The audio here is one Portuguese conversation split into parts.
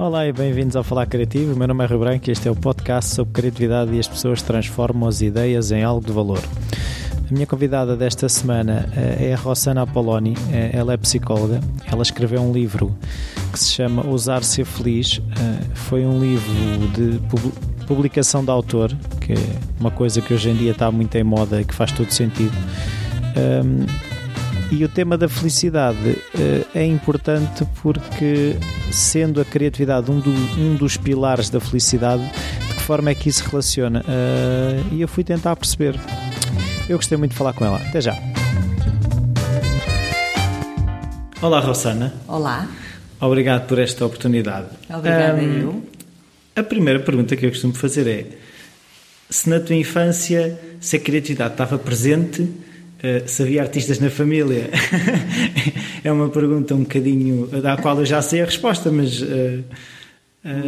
Olá e bem-vindos ao Falar Criativo. O meu nome é Rui Branco e este é o podcast sobre criatividade e as pessoas transformam as ideias em algo de valor. A minha convidada desta semana eh, é a Rossana Apoloni, eh, ela é psicóloga. Ela escreveu um livro que se chama Ousar Ser Feliz. Eh, foi um livro de publicação de autor, que é uma coisa que hoje em dia está muito em moda e que faz todo sentido. E o tema da felicidade é importante porque, sendo a criatividade um, do, um dos pilares da felicidade, de que forma é que isso se relaciona? E eu fui tentar perceber. Eu gostei muito de falar com ela. Até já. Olá, Rossana. Olá. Obrigado por esta oportunidade. Obrigada um, eu. A primeira pergunta que eu costumo fazer é se na tua infância se a criatividade estava presente, uh, se havia artistas na família. é uma pergunta um bocadinho da qual eu já sei a resposta, mas uh,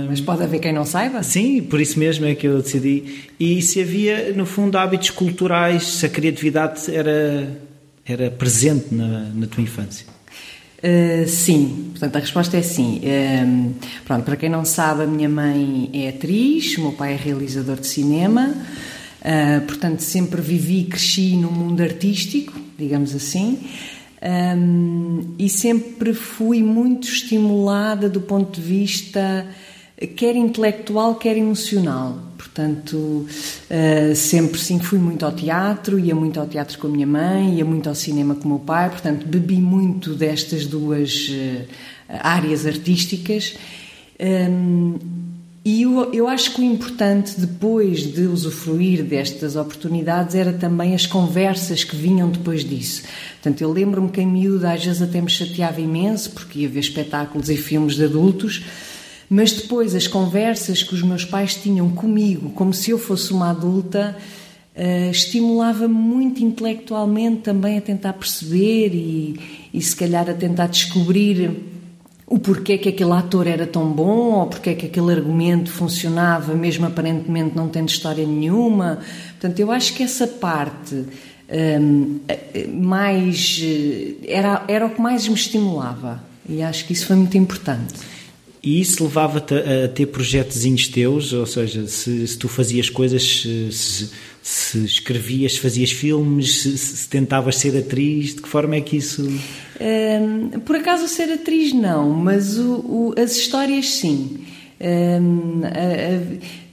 mas pode haver quem não saiba? Sim, por isso mesmo é que eu decidi. E se havia, no fundo, hábitos culturais, se a criatividade era, era presente na, na tua infância? Sim, portanto a resposta é sim. Pronto, para quem não sabe, a minha mãe é atriz, o meu pai é realizador de cinema, uh, portanto sempre vivi e cresci no mundo artístico, digamos assim. Um, e sempre fui muito estimulada do ponto de vista quer intelectual, quer emocional. Portanto, uh, sempre sim fui muito ao teatro, ia muito ao teatro com a minha mãe, ia muito ao cinema com o meu pai, portanto, bebi muito destas duas uh, áreas artísticas. E eu, eu acho que o importante, depois de usufruir destas oportunidades, era também as conversas que vinham depois disso. Portanto, eu lembro-me que em miúda às vezes até me chateava imenso, porque ia ver espetáculos e filmes de adultos, mas depois as conversas que os meus pais tinham comigo, como se eu fosse uma adulta, uh, estimulava-me muito intelectualmente também a tentar perceber e, e se calhar a tentar descobrir o porquê que aquele ator era tão bom, ou porquê que aquele argumento funcionava, mesmo aparentemente não tendo história nenhuma. Portanto, eu acho que essa parte um, mais. Era, era o que mais me estimulava. E acho que isso foi muito importante. E isso levava-te a, ter projetos teus? Ou seja, se, se tu fazias coisas, se, se, escrevias, se fazias filmes, se, se, tentavas ser atriz, de que forma é que isso. Um, por acaso, ser atriz não, mas o, o, as histórias sim. Um,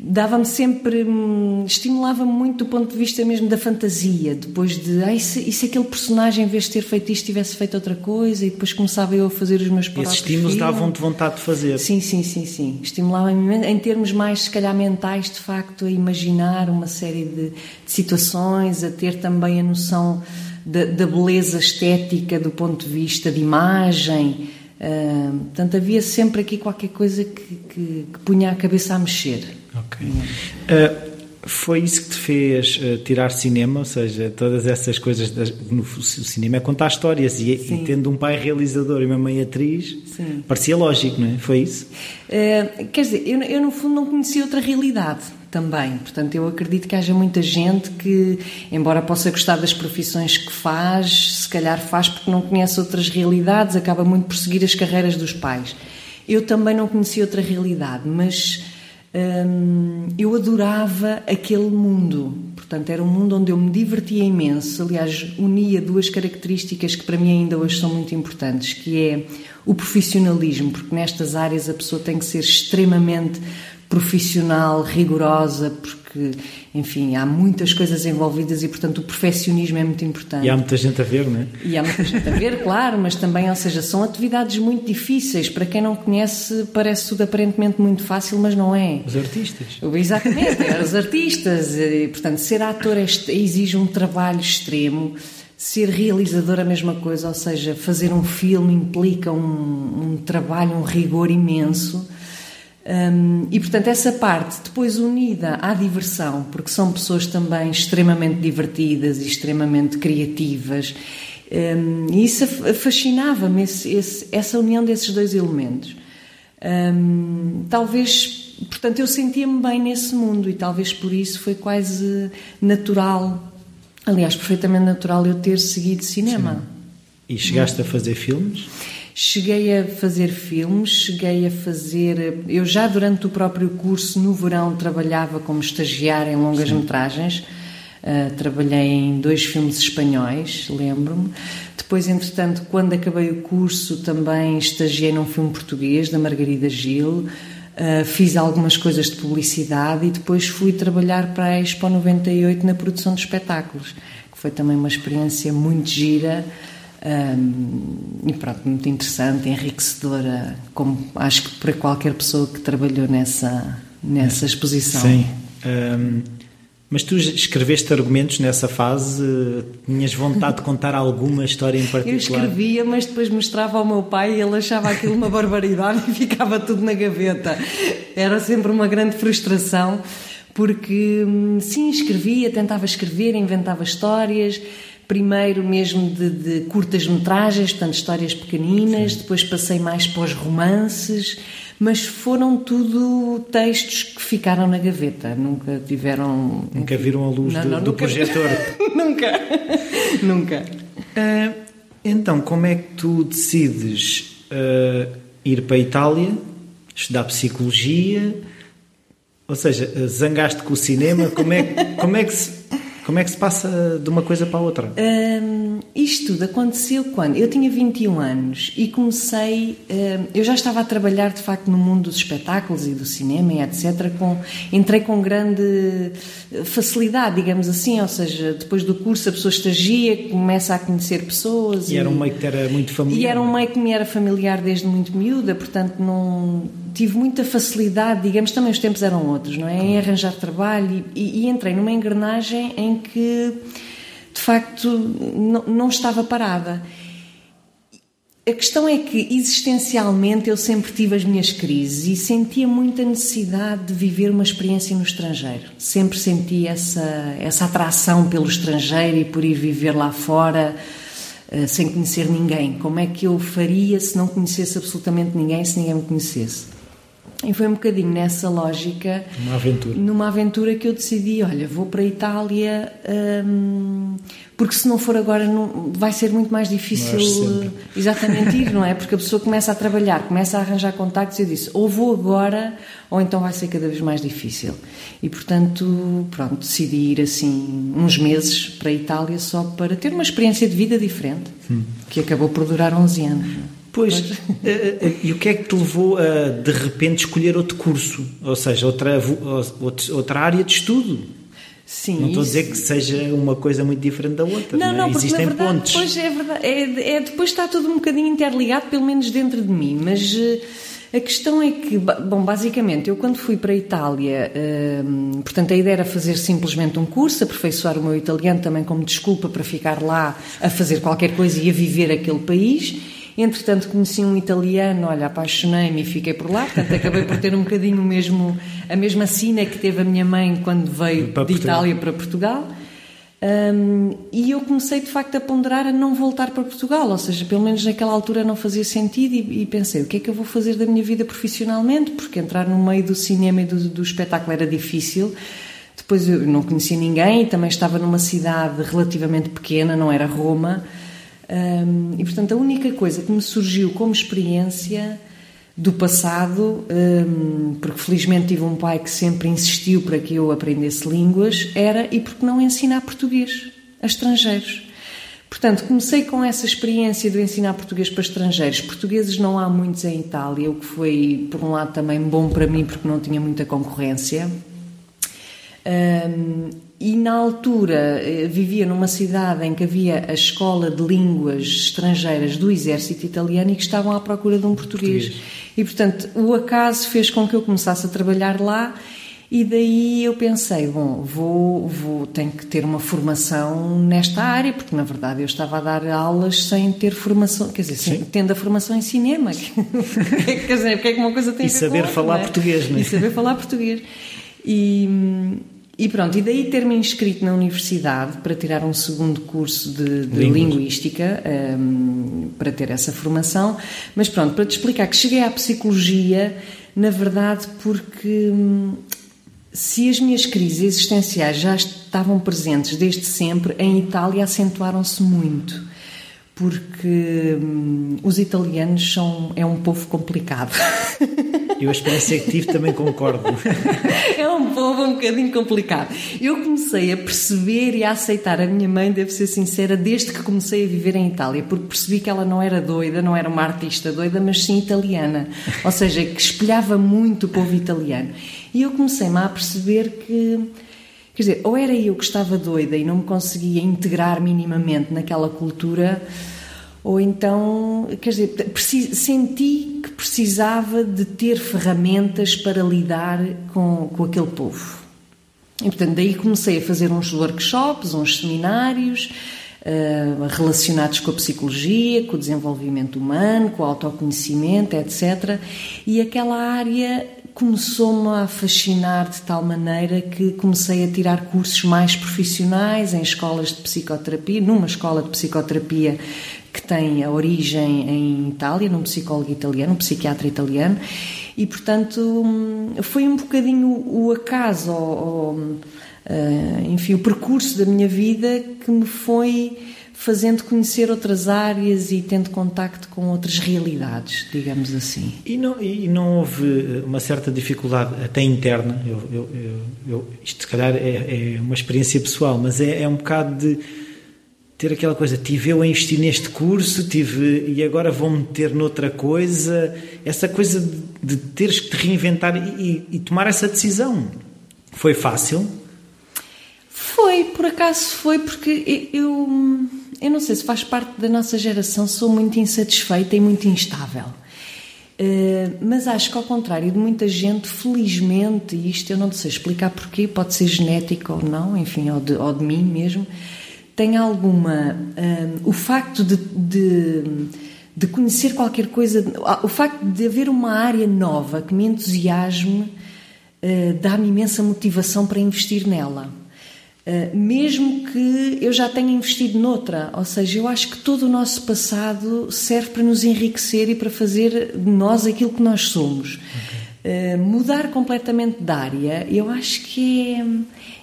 dava-me sempre, hum, estimulava-me muito do ponto de vista mesmo da fantasia, depois de, ah, e, se, e se aquele personagem, em vez de ter feito isto, tivesse feito outra coisa, e depois começava eu a fazer os meus próprios Esses estímulos davam-te vontade de fazer. Sim, sim, sim, sim. Estimulava-me em termos mais, se calhar, mentais, de facto, a imaginar uma série de, de situações, a ter também a noção da, da beleza estética do ponto de vista de imagem, Uh, portanto, havia sempre aqui qualquer coisa que, que, que punha a cabeça a mexer. Ok. Uh, foi isso que te fez uh, tirar cinema, ou seja, todas essas coisas das, no o cinema é contar histórias e, e, tendo um pai realizador e uma mãe atriz, Sim. parecia lógico, não é? Foi isso? Uh, quer dizer, eu, eu no fundo não conhecia outra realidade também. Portanto, eu acredito que haja muita gente que, embora possa gostar das profissões que faz, se calhar faz porque não conhece outras realidades, acaba muito por seguir as carreiras dos pais. Eu também não conhecia outra realidade, mas hum, eu adorava aquele mundo. Portanto, era um mundo onde eu me divertia imenso. Aliás, unia duas características que para mim ainda hoje são muito importantes, que é o profissionalismo, porque nestas áreas a pessoa tem que ser extremamente profissional, rigorosa, porque, enfim, há muitas coisas envolvidas e, portanto, o perfeccionismo é muito importante. E há muita gente a ver, não é? E há muita gente a ver, claro, mas também, ou seja, são atividades muito difíceis. Para quem não conhece, parece tudo aparentemente muito fácil, mas não é. Os artistas. Exatamente, é os artistas. E, portanto, ser ator é exige um trabalho extremo. Ser realizador a mesma coisa, ou seja, fazer um filme implica um, um trabalho, um rigor imenso. Um, e portanto, essa parte, depois unida à diversão, porque são pessoas também extremamente divertidas e extremamente criativas, um, e isso fascinava-me, essa união desses dois elementos. Um, talvez, portanto, eu sentia-me bem nesse mundo e talvez por isso foi quase natural, aliás, perfeitamente natural eu ter seguido cinema. Sim. E chegaste a fazer filmes? Cheguei a fazer filmes, cheguei a fazer. Eu já durante o próprio curso, no verão, trabalhava como estagiária em longas-metragens. Uh, trabalhei em dois filmes espanhóis, lembro-me. Depois, entretanto, quando acabei o curso, também estagiei num filme português da Margarida Gil. Uh, fiz algumas coisas de publicidade e depois fui trabalhar para a Expo 98 na produção de espetáculos, que foi também uma experiência muito gira um, e pronto, muito interessante, enriquecedora, como acho que para qualquer pessoa que trabalhou nessa, nessa exposição. Sim. Um, mas tu escreveste argumentos nessa fase? Tinhas vontade de contar alguma história em particular? Eu escrevia, mas depois mostrava ao meu pai e ele achava aquilo uma barbaridade e ficava tudo na gaveta. Era sempre uma grande frustração, porque hum, sim, escrevia, tentava escrever, inventava histórias primeiro mesmo de, de curtas-metragens, portanto, histórias pequeninas, Sim. depois passei mais para os romances, mas foram tudo textos que ficaram na gaveta, nunca tiveram. Nunca viram a luz não, do, não, do nunca... projetor. nunca, nunca. Uh, então, como é que tu decides uh, ir para a Itália, estudar psicologia? Ou seja, zangaste com o cinema, como é, como é que se como é que se passa de uma coisa para a outra? Um, isto tudo aconteceu quando eu tinha 21 anos e comecei. Um, eu já estava a trabalhar de facto no mundo dos espetáculos e do cinema e etc. Com, entrei com grande facilidade, digamos assim, ou seja, depois do curso a pessoa estagia, começa a conhecer pessoas. E, e era um meio que era muito familiar. E era um meio que me era familiar desde muito miúda, portanto não tive muita facilidade, digamos, também os tempos eram outros, não é? Em arranjar trabalho e, e entrei numa engrenagem em que, de facto, não, não estava parada. A questão é que, existencialmente, eu sempre tive as minhas crises e sentia muita necessidade de viver uma experiência no estrangeiro. Sempre senti essa, essa atração pelo estrangeiro e por ir viver lá fora uh, sem conhecer ninguém. Como é que eu faria se não conhecesse absolutamente ninguém, se ninguém me conhecesse? E foi um bocadinho nessa lógica. Uma aventura. Numa aventura que eu decidi: olha, vou para a Itália, hum, porque se não for agora, não, vai ser muito mais difícil exatamente ir, não é? Porque a pessoa começa a trabalhar, começa a arranjar contactos e eu disse: ou vou agora, ou então vai ser cada vez mais difícil. E portanto, pronto, decidi ir assim uns meses para a Itália só para ter uma experiência de vida diferente, hum. que acabou por durar 11 anos. Pois, eh, eh, e o que é que te levou a de repente escolher outro curso? Ou seja, outra, outra área de estudo? Sim, não estou isso... a dizer que seja uma coisa muito diferente da outra. Não, não, não porque Existem verdade, pontos. Depois, é verdade, é, é, depois está tudo um bocadinho interligado, pelo menos dentro de mim. Mas a questão é que, bom, basicamente, eu quando fui para a Itália, uh, portanto, a ideia era fazer simplesmente um curso, aperfeiçoar o meu italiano também como desculpa para ficar lá a fazer qualquer coisa e a viver aquele país. Entretanto, conheci um italiano, olha, apaixonei-me e fiquei por lá, portanto, acabei por ter um bocadinho mesmo, a mesma sina que teve a minha mãe quando veio para de Portugal. Itália para Portugal. Um, e eu comecei de facto a ponderar a não voltar para Portugal, ou seja, pelo menos naquela altura não fazia sentido. E, e pensei: o que é que eu vou fazer da minha vida profissionalmente? Porque entrar no meio do cinema e do, do espetáculo era difícil. Depois eu não conhecia ninguém e também estava numa cidade relativamente pequena, não era Roma. Um, e portanto, a única coisa que me surgiu como experiência do passado, um, porque felizmente tive um pai que sempre insistiu para que eu aprendesse línguas, era e porque não ensinar português a estrangeiros. Portanto, comecei com essa experiência de ensinar português para estrangeiros. Portugueses não há muitos em Itália, o que foi, por um lado, também bom para mim, porque não tinha muita concorrência. Um, e na altura eh, vivia numa cidade em que havia a escola de línguas estrangeiras do exército italiano e que estavam à procura de um português. português. E portanto, o acaso fez com que eu começasse a trabalhar lá e daí eu pensei, bom, vou, vou tenho que ter uma formação nesta área, porque na verdade eu estava a dar aulas sem ter formação, quer dizer, sem, tendo a formação em cinema. quer dizer, porque é que uma coisa tem e a ver saber com falar outra, português, não é? E saber falar português. E, e pronto, e daí ter-me inscrito na universidade para tirar um segundo curso de, de linguística, um, para ter essa formação. Mas pronto, para te explicar que cheguei à psicologia, na verdade, porque hum, se as minhas crises existenciais já estavam presentes desde sempre, em Itália acentuaram-se muito porque hum, os italianos são é um povo complicado. Eu a experiência que tive também concordo. é um povo um bocadinho complicado. Eu comecei a perceber e a aceitar a minha mãe, devo ser sincera, desde que comecei a viver em Itália, porque percebi que ela não era doida, não era uma artista doida, mas sim italiana. Ou seja, que espelhava muito o povo italiano. E eu comecei-me a perceber que Quer dizer, ou era eu que estava doida e não me conseguia integrar minimamente naquela cultura, ou então, quer dizer, senti que precisava de ter ferramentas para lidar com, com aquele povo. E, portanto, daí comecei a fazer uns workshops, uns seminários uh, relacionados com a psicologia, com o desenvolvimento humano, com o autoconhecimento, etc. E aquela área começou-me a fascinar de tal maneira que comecei a tirar cursos mais profissionais em escolas de psicoterapia, numa escola de psicoterapia que tem a origem em Itália, num psicólogo italiano, um psiquiatra italiano, e portanto foi um bocadinho o acaso, ou, ou, eh, enfim, o percurso da minha vida que me foi fazendo conhecer outras áreas e tendo contacto com outras realidades, digamos assim. E não, e não houve eh, uma certa dificuldade, até interna, eu, eu, eu, isto se calhar é, é, uma experiência pessoal, mas é, é um bocado de ter aquela coisa, tive eu a investir neste curso, tive e agora vou meter noutra coisa, essa coisa de, de teres que te reinventar e, e, tomar essa decisão. Foi fácil? Foi, por acaso foi, porque eu eu não sei se faz parte da nossa geração, sou muito insatisfeita e muito instável. Uh, mas acho que, ao contrário de muita gente, felizmente, e isto eu não sei explicar porquê, pode ser genético ou não, enfim, ou de, ou de mim mesmo, tem alguma. Uh, o facto de, de, de, conhecer qualquer coisa, o facto de haver uma área nova que me entusiasme, uh, dá-me imensa motivação para investir nela. Eh, mesmo que eu já tenha investido noutra. Ou seja, eu acho que todo o nosso passado serve para nos enriquecer e para fazer de nós aquilo que nós somos. Okay. Uh, mudar completamente de área, eu acho que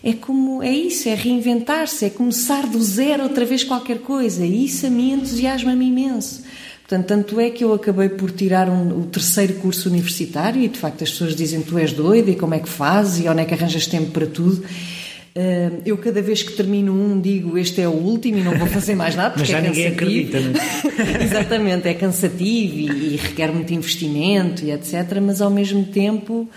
é, é como é isso, é reinventar-se, é começar do zero outra vez qualquer coisa. E isso a mim entusiasma-me imenso. Portanto, tanto é que eu acabei por tirar um, o terceiro curso universitário e de facto as pessoas dizem tu és doida e como é que fazes e onde é que arranjas tempo para tudo. Eu cada vez que termino um digo este é o último e não vou fazer mais nada porque Mas já é ninguém acredita, é? Exatamente, é cansativo e, e, requer muito investimento e etc. Mas ao mesmo tempo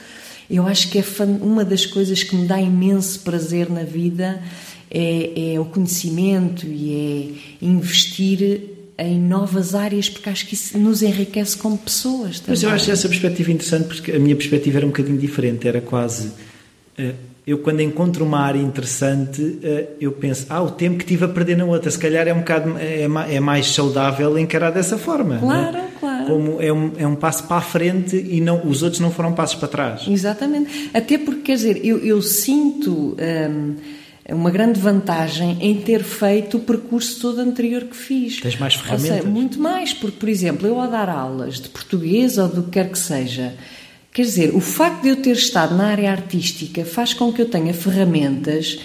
eu acho que é uma das coisas que me dá imenso prazer na vida é, é o conhecimento e é investir em novas áreas, porque acho que isso nos enriquece como pessoas. Também. Mas eu acho essa perspectiva interessante, porque a minha perspectiva era um bocadinho diferente, era quase. Uh, eu quando encontro uma área interessante, eh, eu penso, ah, o tempo que tive a perder na outra, se calhar é um bocado é, é mais saudável encarar dessa forma. É? Claro, né? claro. Como é um, é um passo para a frente e não, os outros não foram passos para trás. Exatamente. Até porque, quer dizer, eu, eu sinto hum, uma grande vantagem em ter feito o percurso todo anterior que fiz. Tens mais ferramentas? Seja, muito mais, porque, por exemplo, eu ao dar aulas de português ou do que quer que seja Quer dizer, o facto de eu ter estado na área artística faz com que eu tenha ferramentas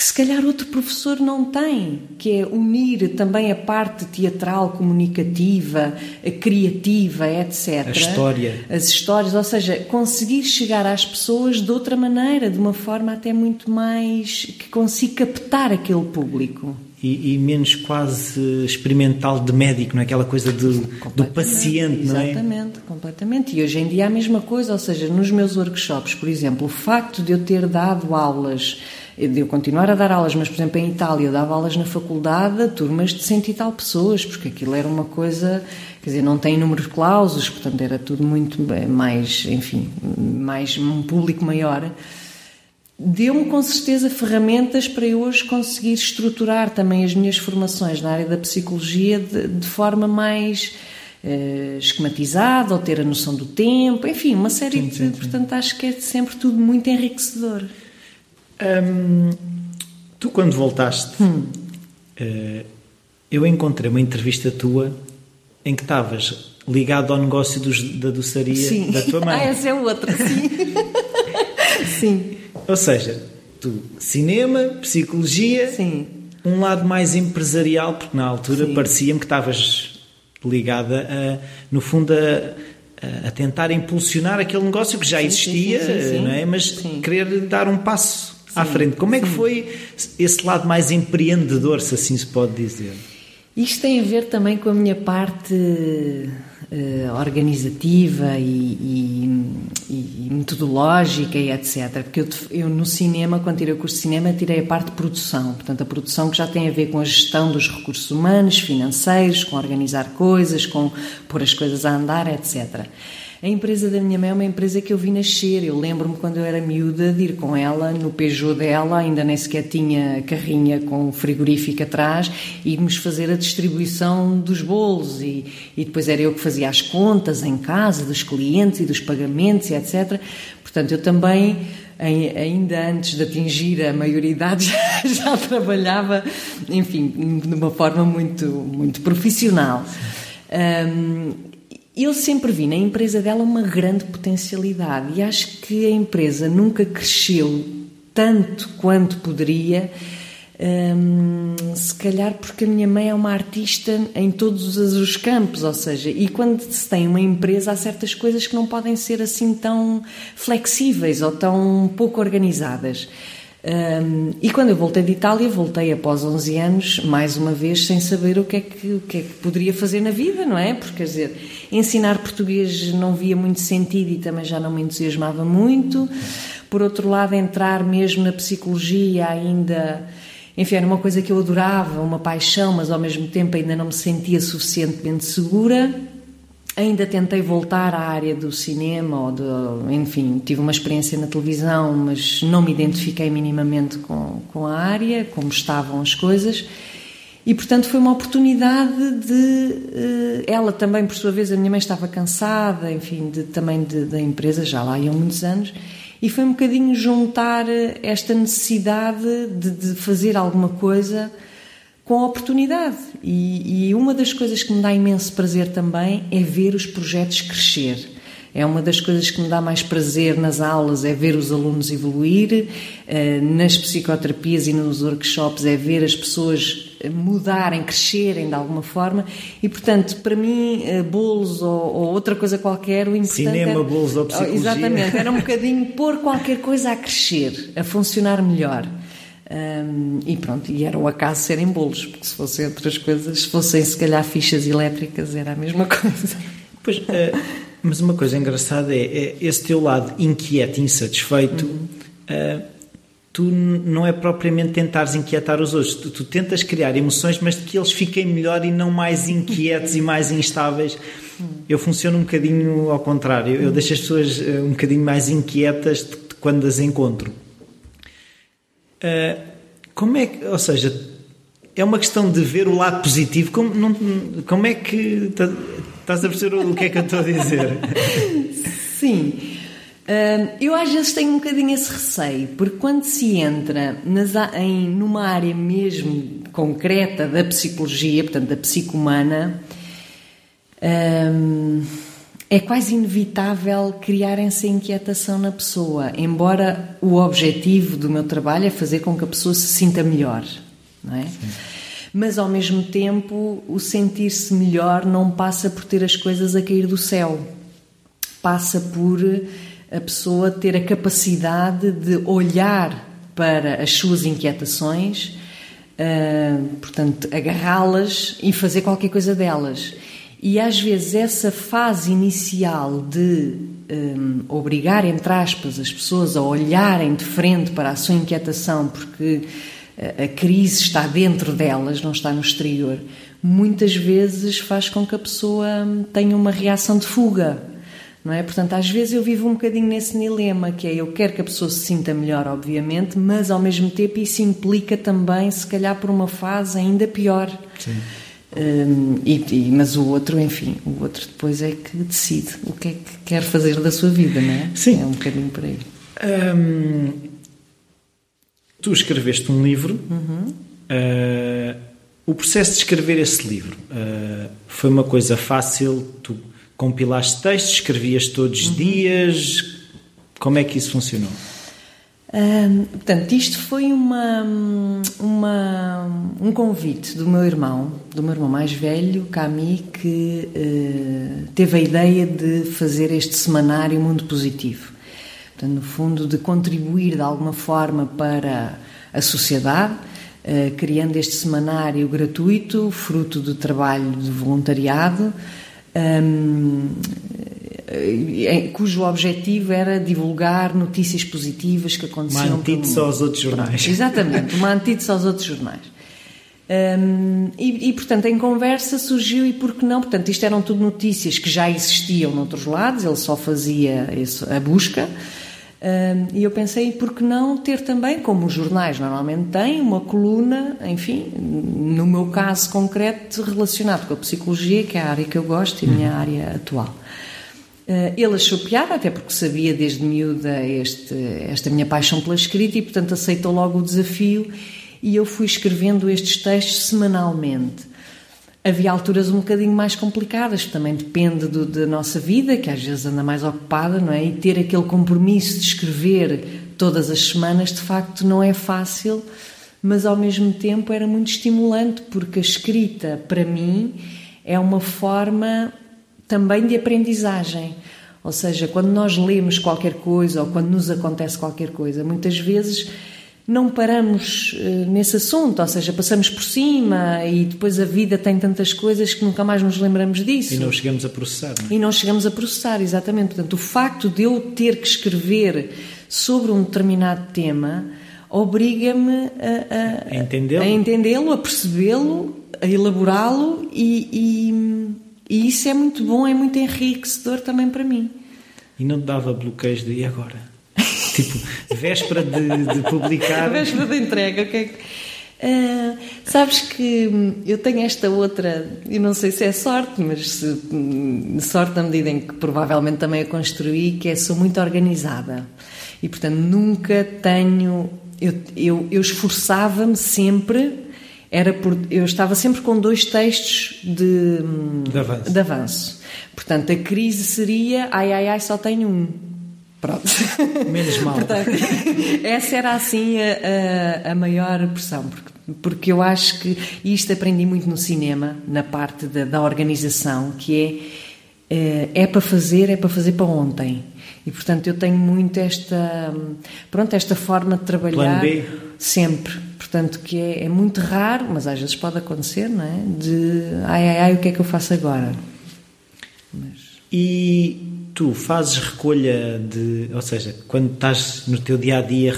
que se calhar outro professor não tem, que é unir também a parte teatral, comunicativa, criativa, etc. A história. As histórias, ou seja, conseguir chegar às pessoas de outra maneira, de uma forma até muito mais que consiga captar aquele público e, e, menos quase experimental de médico, não é? Aquela coisa do, do paciente, não é? Exatamente, completamente. E hoje em dia é a mesma coisa, ou seja, nos meus workshops, por exemplo, o facto de eu ter dado aulas, de eu continuar a dar aulas, mas por exemplo em Itália eu dava aulas na faculdade a turmas de cento e tal pessoas, porque aquilo era uma coisa, quer dizer, não tem números clausos, portanto era tudo muito mais, enfim, mais um público maior deu-me com certeza ferramentas para eu hoje conseguir estruturar também as minhas formações na área da psicologia de, de forma mais uh, esquematizada, ou ter a noção do tempo, enfim, uma série sim, de. Sim, sim. Portanto, acho que é sempre tudo muito enriquecedor. Hum, tu, quando voltaste, hum. uh, eu encontrei uma entrevista tua em que estavas ligado ao negócio dos, da doçaria da tua mãe. ah, essa é outra, sim. sim. Ou seja, tu, cinema, psicologia. Sim. um lado mais empresarial, porque na altura parecia-me que estavas ligada, a, no fundo, a, a, tentar impulsionar aquele negócio que já sim, existia, sim, sim, não é? mas querer dar um passo à frente. Como é que foi esse lado mais empreendedor, se assim se pode dizer? Isto tem a ver também com a minha parte uh, organizativa e, e, e, metodológica e etc. Porque eu, eu, no cinema, quando tirei o curso de cinema, tirei a parte de produção. Portanto, a produção que já tem a ver com a gestão dos recursos humanos, financeiros, com organizar coisas, com pôr as coisas a andar, etc. A empresa da minha mãe é uma empresa que eu vi nascer. Eu lembro-me quando eu era miúda de ir com ela no Peugeot dela, ainda nem sequer tinha carrinha com frigorífico atrás, e irmos fazer a distribuição dos bolos. E, e depois era eu que fazia as contas em casa dos clientes e dos pagamentos e etc. Portanto, eu também ainda antes de atingir a maioridade já, já trabalhava, enfim, de uma forma muito, muito profissional. Um, eu sempre vi na empresa dela uma grande potencialidade e acho que a empresa nunca cresceu tanto quanto poderia. Hum, se calhar porque a minha mãe é uma artista em todos os campos, ou seja, e quando se tem uma empresa há certas coisas que não podem ser assim tão flexíveis ou tão pouco organizadas. Um, e quando eu voltei de Itália, voltei após 11 anos, mais uma vez, sem saber o que, é que, o que é que poderia fazer na vida, não é? Porque, quer dizer, ensinar português não via muito sentido e também já não me entusiasmava muito. Por outro lado, entrar mesmo na psicologia ainda. Enfim, era uma coisa que eu adorava, uma paixão, mas ao mesmo tempo ainda não me sentia suficientemente segura. Ainda tentei voltar à área do cinema, ou de, enfim, tive uma experiência na televisão, mas não me identifiquei minimamente com, com a área, como estavam as coisas. E, portanto, foi uma oportunidade de. Eh, ela também, por sua vez, a minha mãe estava cansada, enfim, de, também da empresa, já lá iam muitos anos, e foi um bocadinho juntar esta necessidade de, de fazer alguma coisa com a oportunidade. E, e, uma das coisas que me dá imenso prazer também é ver os projetos crescer. É uma das coisas que me dá mais prazer nas aulas é ver os alunos evoluir, eh, nas psicoterapias e nos workshops é ver as pessoas mudarem, crescerem de alguma forma e, portanto, para mim, eh, bolos ou, ou outra coisa qualquer, o importante Cinema, era, bolos ou psicologia. Exatamente, era um bocadinho pôr qualquer coisa a crescer, a funcionar melhor. Um, e pronto, e era o acaso serem bolos, porque se fossem outras coisas, se fossem se calhar fichas elétricas, era a mesma coisa. Pois, uh, mas uma coisa engraçada é, é, esse teu lado inquieto, insatisfeito, uhum. uh, tu não é propriamente tentares inquietar os outros, tu, tu, tentas criar emoções, mas de que eles fiquem melhor e não mais inquietos e mais instáveis. Uhum. Eu funciono um bocadinho ao contrário, eu, eu deixo as pessoas uh, um bocadinho mais inquietas de, de quando as encontro. Uh, como é que, ou seja, é uma questão de ver o lado positivo. Como, não, como é que tá, estás a perceber o que é que eu estou a dizer? Sim. Eu às vezes tenho um bocadinho esse receio, porque quando se entra nas, em, numa área mesmo concreta da psicologia, portanto da psicomana, uh, é quase inevitável criarem-se inquietação na pessoa, embora o objetivo do meu trabalho é fazer com que a pessoa se sinta melhor, não é? Sim. Mas ao mesmo tempo, o sentir-se melhor não passa por ter as coisas a cair do céu. Passa por a pessoa ter a capacidade de olhar para as suas inquietações, uh, portanto, agarrá-las e fazer qualquer coisa delas. E às vezes essa fase inicial de um, obrigar, entre aspas, as pessoas a olharem de frente para a sua inquietação, porque a crise está dentro delas, não está no exterior, muitas vezes faz com que a pessoa hum, tenha uma reação de fuga. Não é? Portanto, às vezes eu vivo um bocadinho nesse dilema, que é eu quero que a pessoa se sinta melhor, obviamente, mas ao mesmo tempo isso implica também, se calhar, por uma fase ainda pior. Sim. Um, e, e, mas o outro, enfim, o outro depois é que decide o que é que quer fazer da sua vida, não é? Sim. É um bocadinho por aí. Um, tu escreveste um livro. Uhum. Uh, o processo de escrever esse livro uh, foi uma coisa fácil? Tu compilaste textos, escrevias todos os uhum. dias? Como é que isso funcionou? Portanto, isto foi uma, uma, um convite do meu irmão, do meu irmão mais velho, Cami, que uh, teve a ideia de fazer este semanário Mundo Positivo. Portanto, no fundo, de contribuir de alguma forma para a sociedade, uh, criando este semanário gratuito, fruto do trabalho de voluntariado. Um, cujo objetivo era divulgar notícias positivas que aconteciam uma antítese aos outros jornais. Exatamente, uma antítese aos outros jornais. Um, e, e, portanto em conversa surgiu e por que não, portanto isto eram tudo notícias que já existiam noutros lados ele só fazia isso, a busca. Um, e eu pensei, por que não ter também, como os jornais normalmente têm, uma coluna, enfim, no meu caso concreto, relacionado com a psicologia, que é a área que eu gosto e a minha área atual. Uh, ele achou piada, até porque sabia desde miúda este, esta minha paixão pela escrita e, portanto, aceitou logo o desafio e eu fui escrevendo estes textos semanalmente. Havia alturas um bocadinho mais complicadas, também depende do, da nossa vida, que às vezes anda mais ocupada, não é? E ter aquele compromisso de escrever todas as semanas, de facto, não é fácil, mas ao mesmo tempo era muito estimulante, porque a escrita, para mim, é uma forma também de aprendizagem. Ou seja, quando nós lemos qualquer coisa ou quando nos acontece qualquer coisa, muitas vezes não paramos uh, nesse assunto, ou seja, passamos por cima e depois a vida tem tantas coisas que nunca mais nos lembramos disso. E não chegamos a processar. Não é? E não chegamos a processar, exatamente. Portanto, o facto de eu ter que escrever sobre um determinado tema obriga-me a, a, a entendê-lo, a, entendê a percebê-lo, a elaborá-lo e, e, e isso é muito bom, é muito enriquecedor também para mim. E não te dava bloqueios de e agora? tipo, véspera de, de publicar. véspera de entrega, ok? Uh, sabes que eu tenho esta outra, eu não sei se é sorte, mas se, hum, sorte na medida em que provavelmente também a construí, que é sou muito organizada e portanto nunca tenho, eu, eu, eu esforçava-me sempre, era por, eu estava sempre com dois textos de, de, avanço. de avanço. Portanto, a crise seria ai ai ai, só tenho um. Pronto. Menos mal. Portanto, essa era assim a, a, a, maior pressão, porque, porque eu acho que isto aprendi muito no cinema, na parte da, da organização, que é, é é para fazer, é para fazer para ontem. E portanto eu tenho muito esta, pronto, esta forma de trabalhar sempre. Portanto, que é, é muito raro, mas às vezes pode acontecer, não é? De ai ai ai, o que é que eu faço agora? Mas... E tu fazes recolha de. Ou seja, quando estás no teu dia a dia,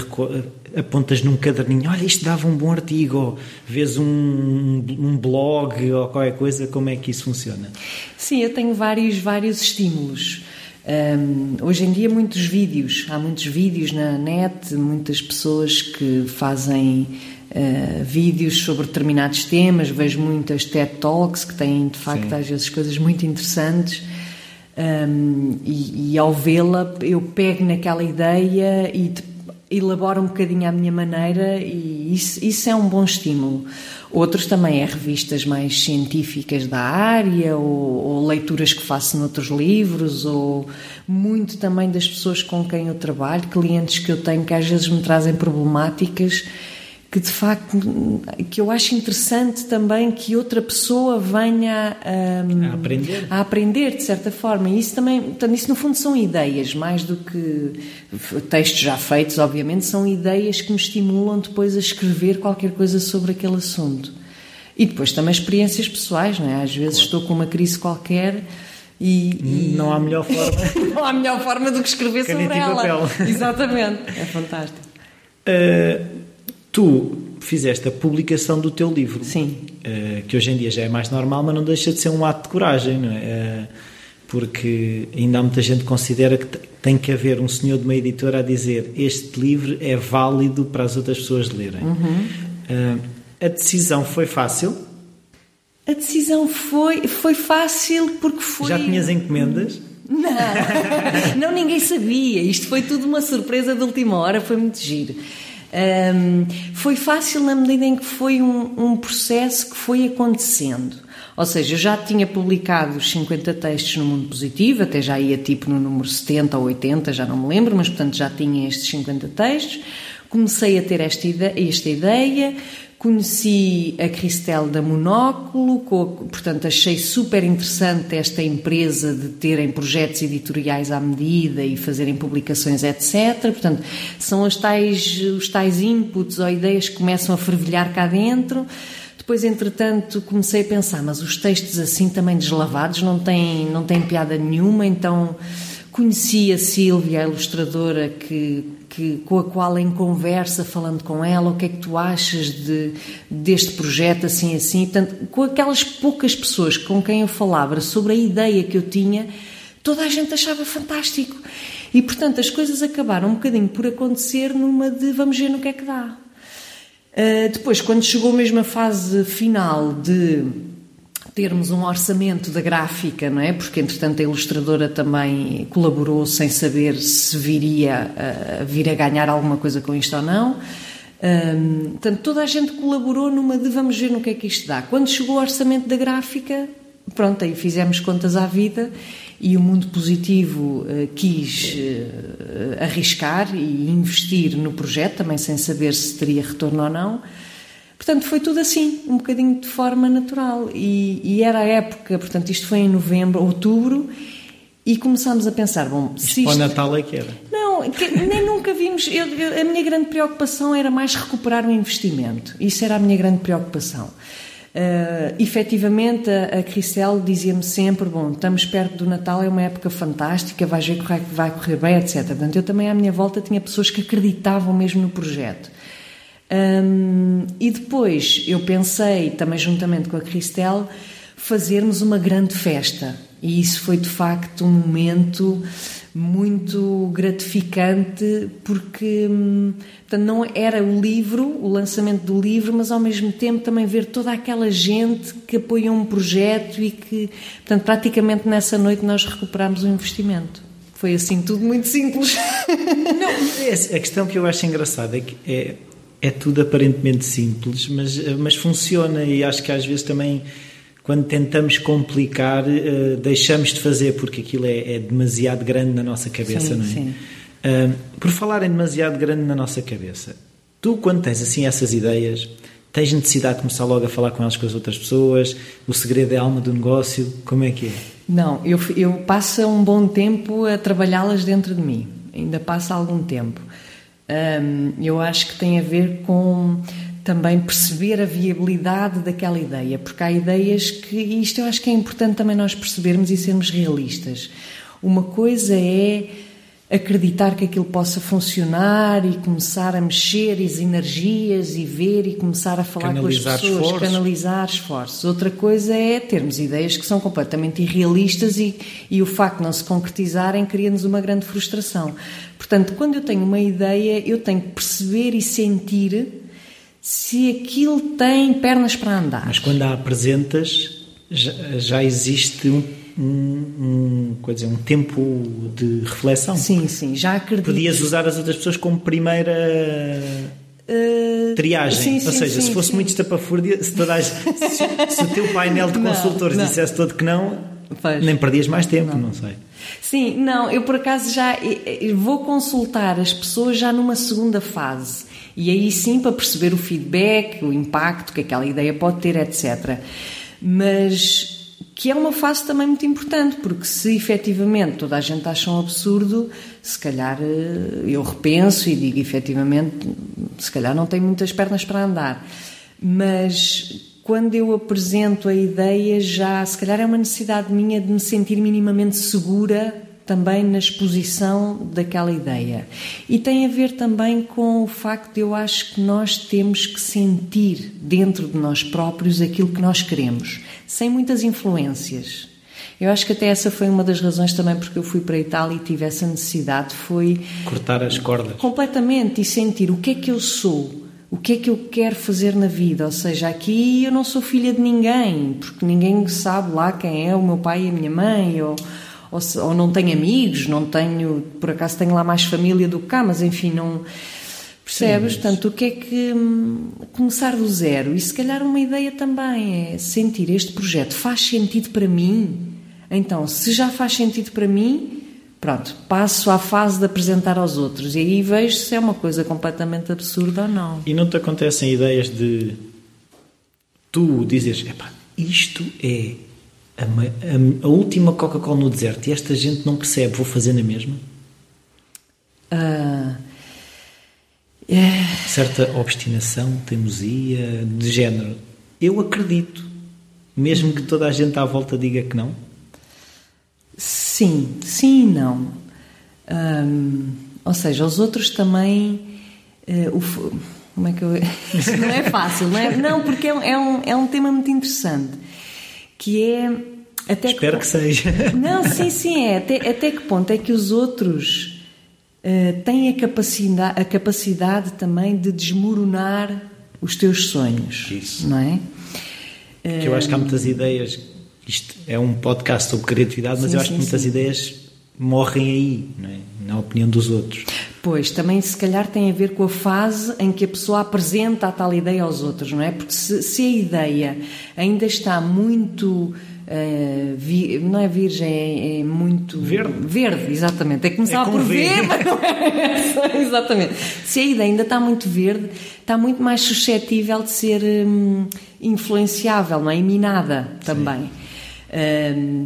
apontas num caderninho, olha, isto dava um bom artigo, ou vês um, um blog ou qualquer coisa, como é que isso funciona? Sim, eu tenho vários, vários estímulos. Um, hoje em dia, muitos vídeos, há muitos vídeos na net, muitas pessoas que fazem uh, vídeos sobre determinados temas. Vejo muitas TED Talks que têm, de facto, Sim. às vezes coisas muito interessantes. Um, e, e, ao vê-la eu pego naquela ideia e elaboro um bocadinho à minha maneira e isso, isso é um bom estímulo. Outros também é revistas mais científicas da área ou, ou, leituras que faço noutros livros ou muito também das pessoas com quem eu trabalho, clientes que eu tenho que às vezes me trazem problemáticas que de facto que eu acho interessante também que outra pessoa venha um, a, aprender. a aprender de certa forma. E isso também portanto, isso no fundo são ideias mais do que textos já feitos obviamente são ideias que me estimulam depois a escrever qualquer coisa sobre aquele assunto. E depois também experiências pessoais não é? Às vezes claro. estou com uma crise qualquer e, e, não há melhor forma. Não há melhor forma do que escrever sobre ela. papel. exatamente. É fantástico. Uh Tu fizeste a publicação do teu livro. Sim. Uh, que hoje em dia já é mais normal, mas não deixa de ser um ato de coragem, não é? Uh, porque ainda há muita gente que considera que tem que haver um senhor de uma editora a dizer este livro é válido para as outras pessoas lerem. Uhum. Uh, a decisão foi fácil? A decisão foi, foi fácil porque foi. Já tinhas encomendas? Não, não, ninguém sabia. Isto foi tudo uma surpresa de última hora, foi muito giro. Um, foi fácil na medida em que foi um, um, processo que foi acontecendo. Ou seja, eu já tinha publicado os 50 textos no Mundo Positivo, até já ia tipo no número 70 ou 80, já não me lembro, mas portanto já tinha estes 50 textos. Comecei a ter esta esta ideia Conheci a Cristel da Monóculo, portanto achei super interessante esta empresa de terem projetos editoriais à medida e fazerem publicações, etc. Portanto, são os tais, os tais inputs ou ideias que começam a fervilhar cá dentro. Depois, entretanto, comecei a pensar, mas os textos assim também deslavados não têm, não têm piada nenhuma, então Conheci a Sílvia, a ilustradora, que, que, com a qual em conversa, falando com ela, o que é que tu achas de, deste projeto, assim, assim. Portanto, com aquelas poucas pessoas com quem eu falava sobre a ideia que eu tinha, toda a gente achava fantástico. E, portanto, as coisas acabaram um bocadinho por acontecer numa de vamos ver no que é que dá. Uh, depois, quando chegou mesmo a fase final de termos um orçamento da gráfica, não é? Porque entretanto a ilustradora também colaborou sem saber se viria a, vir a ganhar alguma coisa com isto ou não. Um, portanto, toda a gente colaborou numa de vamos ver no que é que isto dá. Quando chegou o orçamento da gráfica, pronto, aí fizemos contas à vida e o mundo positivo uh, quis uh, arriscar e investir no projeto, também sem saber se teria retorno ou não. Portanto, foi tudo assim, um bocadinho de forma natural. E, e era a época, portanto, isto foi em novembro, outubro, e começámos a pensar, bom, se isto... Para o Natal é que era? Não, que, nem nunca vimos... Eu, eu, a minha grande preocupação era mais recuperar o investimento. Isso era a minha grande preocupação. Uh, efetivamente, a, a Cristel dizia-me sempre: Bom, estamos perto do Natal, é uma época fantástica, vais ver que vai correr bem, etc. Portanto, eu também à minha volta tinha pessoas que acreditavam mesmo no projeto. Um, e depois eu pensei, também juntamente com a Cristel, fazermos uma grande festa. E isso foi de facto um momento muito gratificante porque hum, portanto, não era o livro, o lançamento do livro, mas ao mesmo tempo também ver toda aquela gente que apoiou um projeto e que, portanto, praticamente nessa noite nós recuperámos o investimento. Foi assim tudo muito simples. Não, é, a questão que eu acho engraçada é que é, é tudo aparentemente simples, mas, mas funciona e acho que às vezes também quando tentamos complicar uh, deixamos de fazer porque aquilo é, é, demasiado grande na nossa cabeça, sim, não é? Sim. Uh, por falar em demasiado grande na nossa cabeça, tu quando tens assim essas ideias tens necessidade de começar logo a falar com elas com as outras pessoas? O segredo é a alma do negócio? Como é que é? Não, eu, eu passo um bom tempo a trabalhá-las dentro de mim. Ainda passa algum tempo. Um, eu acho que tem a ver com também perceber a viabilidade daquela ideia, porque há ideias que, e isto eu acho que é importante também nós percebermos e sermos realistas. Uma coisa é acreditar que aquilo possa funcionar e começar a mexer as energias e ver e começar a falar canalizar com as pessoas, esforços. canalizar esforços. Outra coisa é termos ideias que são completamente irrealistas e, e o facto de não se concretizarem cria-nos uma grande frustração. Portanto, quando eu tenho uma ideia, eu tenho que perceber e sentir se aquilo tem pernas para andar. Mas quando a apresentas, já, já existe um, um, um, dizer, um tempo de reflexão. Sim, sim, já acredito. Podias usar as outras pessoas como primeira. Uh, triagem, sim, ou seja, sim, se fosse sim. muito estapafúrdia, se, toda se, se, o teu painel de consultores não, não. dissesse todo que não, pois. nem perdias mais tempo, não. não sei. Sim, não, eu por acaso já vou consultar as pessoas já numa segunda fase. E aí sim para perceber o feedback, o impacto que aquela ideia pode ter, etc. Mas que é uma fase também muito importante, porque se efetivamente toda a gente acha um absurdo, se calhar eh, eu repenso e digo efetivamente, se calhar não tem muitas pernas para andar. Mas quando eu apresento a ideia, já se calhar é uma necessidade minha de me sentir minimamente segura também na exposição daquela ideia. E tem a ver também com o facto de eu acho que nós temos que sentir dentro de nós próprios aquilo que nós queremos, sem muitas influências. Eu acho que até essa foi uma das razões também porque eu fui para a Itália e tive essa necessidade, foi cortar as cordas. Completamente e sentir o que é que eu sou, o que é que eu quero fazer na vida? Ou seja, aqui eu não sou filha de ninguém, porque ninguém sabe lá quem é o meu pai e a minha mãe, ou, ou, ou não tenho amigos, não tenho, por acaso tenho lá mais família do que cá, mas enfim, não. Percebes? Sim, mas... Portanto, o que é que. Hum, começar do zero. E se calhar uma ideia também é sentir este projeto faz sentido para mim. Então, se já faz sentido para mim, pronto, passo à fase de apresentar aos outros. E aí vejo se é uma coisa completamente absurda ou não. E não te acontecem ideias de tu dizes, epá, isto é a, a, a última Coca-Cola no deserto e esta gente não percebe, vou fazer na mesma? Uh, é... Certa obstinação, teimosia, de género. Eu acredito, mesmo que toda a gente à volta diga que não. Sim, sim e não. Um, ou seja, os outros também. Uh, o, como é que eu. Isso não é fácil, não é? Não, porque é, é, um, é um tema muito interessante. Que é. Até Espero que, que seja. Não, sim, sim, é. Até, até que ponto é que os outros uh, têm a capacidade, a capacidade também de desmoronar os teus sonhos. Isso. Não é? Que eu acho que há muitas ideias isto é um podcast sobre criatividade, mas sim, eu acho sim, que muitas sim. ideias morrem aí, é? na opinião dos outros. Pois, também se calhar tem a ver com a fase em que a pessoa apresenta a tal ideia aos outros, não é? Porque se, se a ideia ainda está muito. Uh, vi, não é virgem, é, é, muito. Verde. Verde, exatamente. É começar é por ver, mas não é essa. exatamente. Se a ideia ainda está muito verde, está muito mais suscetível de ser hum, influenciável, não é? E minada também. Sim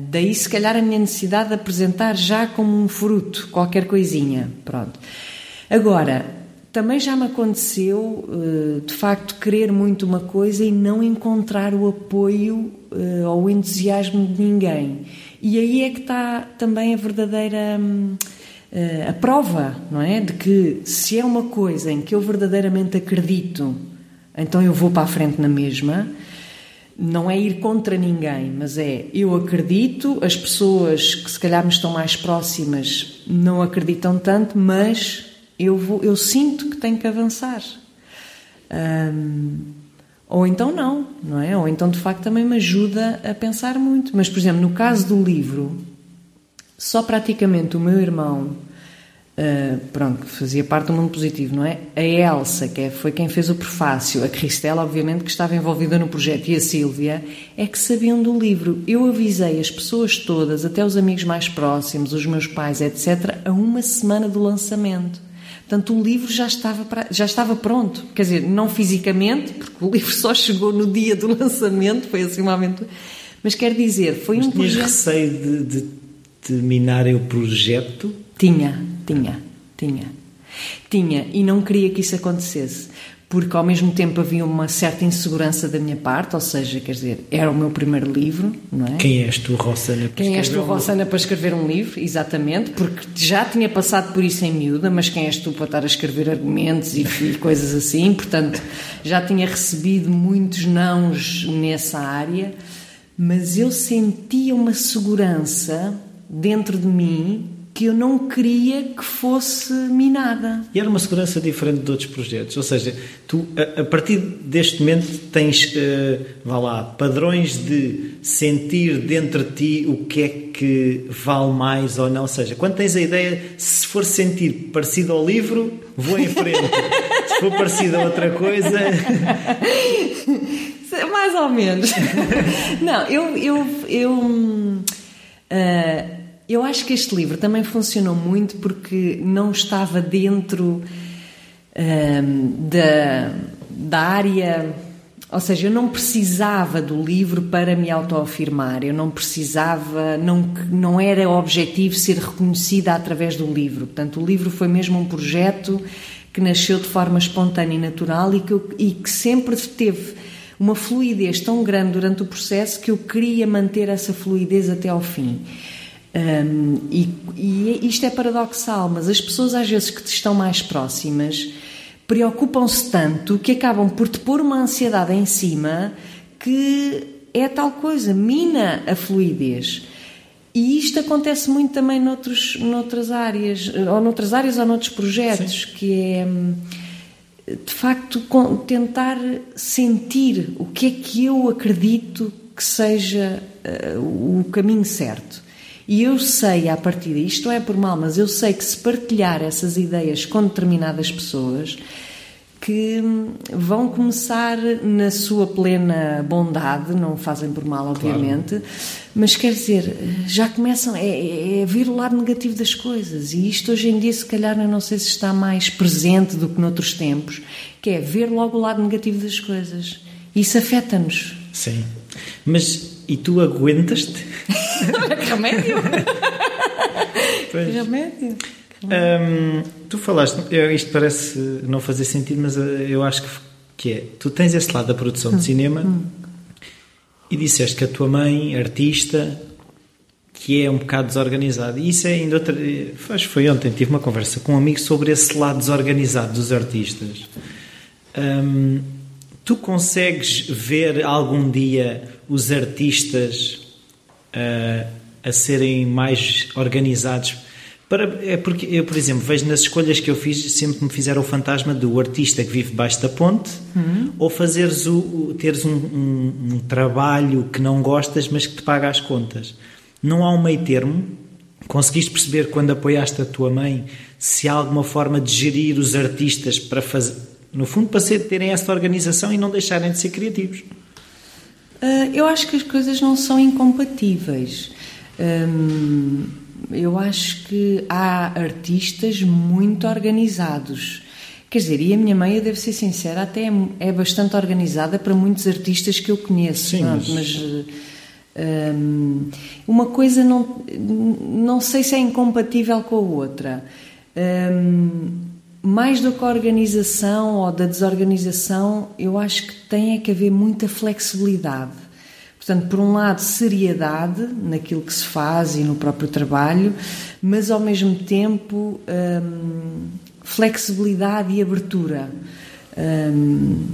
daí, se calhar, a minha necessidade de apresentar já como um fruto, qualquer coisinha. Pronto. Agora, também já me aconteceu, uh, de facto, querer muito uma coisa e não encontrar o apoio uh, ou o entusiasmo de ninguém. E aí é que está também a verdadeira. Uh, a prova, não é? De que se é uma coisa em que eu verdadeiramente acredito, então eu vou para a frente na mesma não é ir contra ninguém, mas é eu acredito, as pessoas que se calhar me estão mais próximas não acreditam tanto, mas eu, vou, eu sinto que tenho que avançar. ou então não, não é? Ou então de facto também me ajuda a pensar muito. Mas, por exemplo, no caso do livro, só praticamente o meu irmão Uh, pronto, fazia parte do mundo positivo, não é? A Elsa, que é, foi quem fez o prefácio, a Cristela, obviamente, que estava envolvida no projeto, e a Sílvia, é que sabiam do livro. Eu avisei as pessoas todas, até os amigos mais próximos, os meus pais, etc., a uma semana do lançamento. Portanto, o livro já estava, pra, já estava pronto. Quer dizer, não fisicamente, porque o livro só chegou no dia do lançamento, foi assim uma aventura. Mas quer dizer, foi Mas um projeto. receio de, de terminarem o projeto? Tinha, tinha, tinha. Tinha, e não queria que isso acontecesse, porque ao mesmo tempo havia uma certa insegurança da minha parte, ou seja, quer dizer, era o meu primeiro livro, não é? Quem és tu, Rossana, para Quem és tu, Rossana, para escrever um livro? Exatamente, porque já tinha passado por isso em miúda, mas quem és tu para estar a escrever argumentos e, e coisas assim, portanto, já tinha recebido muitos nãos nessa área, mas eu sentia uma segurança dentro de mim que eu não queria que fosse minada. E era uma segurança diferente de outros projetos, ou seja, tu a, a partir deste momento tens, uh, vá lá, padrões de sentir dentro de ti o que é que vale mais ou não, ou seja, quando tens a ideia, se for sentir parecido ao livro, vou em frente, se for parecido a outra coisa... mais ou menos. não, eu... eu, eu uh, eu acho que este livro também funcionou muito porque não estava dentro um, da, da área. Ou seja, eu não precisava do livro para me autoafirmar, eu não precisava, não, não era objetivo ser reconhecida através do livro. Portanto, o livro foi mesmo um projeto que nasceu de forma espontânea e natural e que, eu, e que sempre teve uma fluidez tão grande durante o processo que eu queria manter essa fluidez até ao fim. Um, e, e isto é paradoxal, mas as pessoas às vezes que te estão mais próximas preocupam-se tanto que acabam por te pôr uma ansiedade em cima que é tal coisa, mina a fluidez. E isto acontece muito também noutros, noutras áreas, ou noutras áreas ou noutros projetos, Sim. que é de facto tentar sentir o que é que eu acredito que seja uh, o caminho certo. E eu sei, à partida, isto é por mal, mas eu sei que se partilhar essas ideias com determinadas pessoas, que vão começar na sua plena bondade, não fazem por mal, obviamente, claro. mas quer dizer, já começam é, é, é ver o lado negativo das coisas. E isto hoje em dia, se calhar, eu não sei se está mais presente do que noutros tempos, que é ver logo o lado negativo das coisas. Isso afeta-nos. Sim. Mas e tu aguentas-te? Remédio? Pois. Remédio. Um, tu falaste, isto parece não fazer sentido, mas eh, eu acho que, que é. Tu tens esse lado da produção de hum. cinema hum. e disseste que a tua mãe, artista, que é um bocado desorganizada. E isso é ainda outra. Foi ontem, tive uma conversa com um amigo sobre esse lado desorganizado dos artistas. Um, tu consegues ver algum dia os artistas uh, a serem mais organizados? Para, é porque eu, por exemplo, vejo nas escolhas que eu fiz, sempre me fizeram o fantasma do artista que vive debaixo da ponte uhum. ou fazeres o, o teres um, um, um, trabalho que não gostas, mas que te paga as contas. Não há um meio termo. Conseguiste perceber quando apoiaste a tua mãe se há alguma forma de gerir os artistas para fazer, no fundo, para ser, terem essa organização e não deixarem de ser criativos? Uh, eu acho que as coisas não são incompatíveis. Um eu acho que há artistas muito organizados. Quer dizer, e a minha mãe, eu devo ser sincera, até é, é bastante organizada para muitos artistas que eu conheço. Sim, mas, mas um, uma coisa não, não sei se é incompatível com a outra. Um, mais do que a organização ou da desorganização, eu acho que tem é que haver muita flexibilidade. Portanto, por um lado, seriedade naquilo que se faz e no próprio trabalho, mas ao mesmo tempo hum, flexibilidade e abertura. Hum,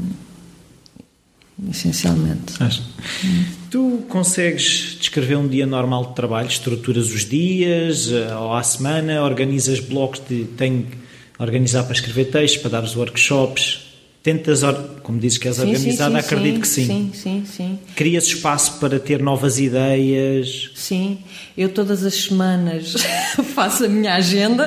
essencialmente. Tu consegues descrever um dia normal de trabalho? Estruturas os dias eh, ou à semana? Organizas blocos de. Tenho organizar para escrever textos, para dar os workshops? tentas, como dizes que és sim, organizada, sim, sim, acredito que sim. Sim, sim, sim. Crias espaço para ter novas ideias? Sim, eu todas as semanas faço a minha agenda,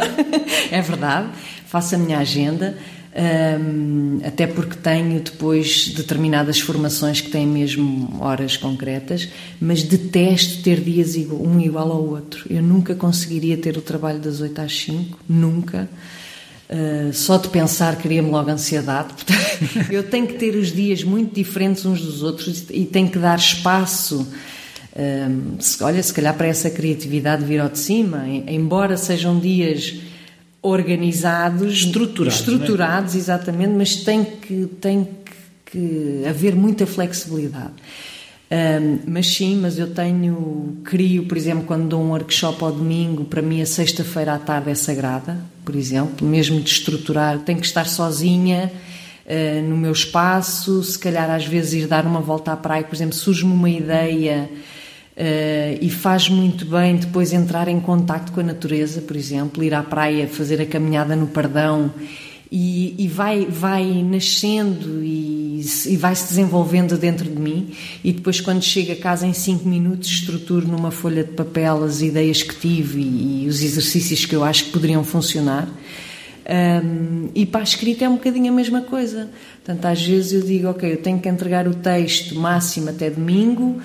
é verdade, faço a minha agenda, um, até porque tenho depois determinadas formações que têm mesmo horas concretas, mas detesto ter dias um igual ao outro. Eu nunca conseguiria ter o trabalho das 8 às 5, nunca. Uh, só de pensar cria-me logo ansiedade. Portanto, eu tenho que ter os dias muito diferentes uns dos outros e tenho que dar espaço. Uh, se, olha, se calhar para essa criatividade vir ao de cima, embora sejam dias organizados, estruturados, estruturados é? exatamente, mas tem que, tem que, que haver muita flexibilidade. Um, mas sim, mas eu tenho, crio, por exemplo, quando dou um workshop ao domingo, para mim a sexta-feira à tarde é sagrada, por exemplo, mesmo de estruturar, tenho que estar sozinha uh, no meu espaço, se calhar às vezes ir dar uma volta à praia, por exemplo, surge-me uma ideia uh, e faz muito bem depois entrar em contacto com a natureza, por exemplo, ir à praia, fazer a caminhada no Pardão e, e vai, vai nascendo e, e, vai se desenvolvendo dentro de mim. E depois quando chego a casa em 5 minutos estruturo numa folha de papel as ideias que tive e, e os exercícios que eu acho que poderiam funcionar. Um, e para a escrita é um bocadinho a mesma coisa. Portanto às vezes eu digo ok, eu tenho que entregar o texto máximo até domingo.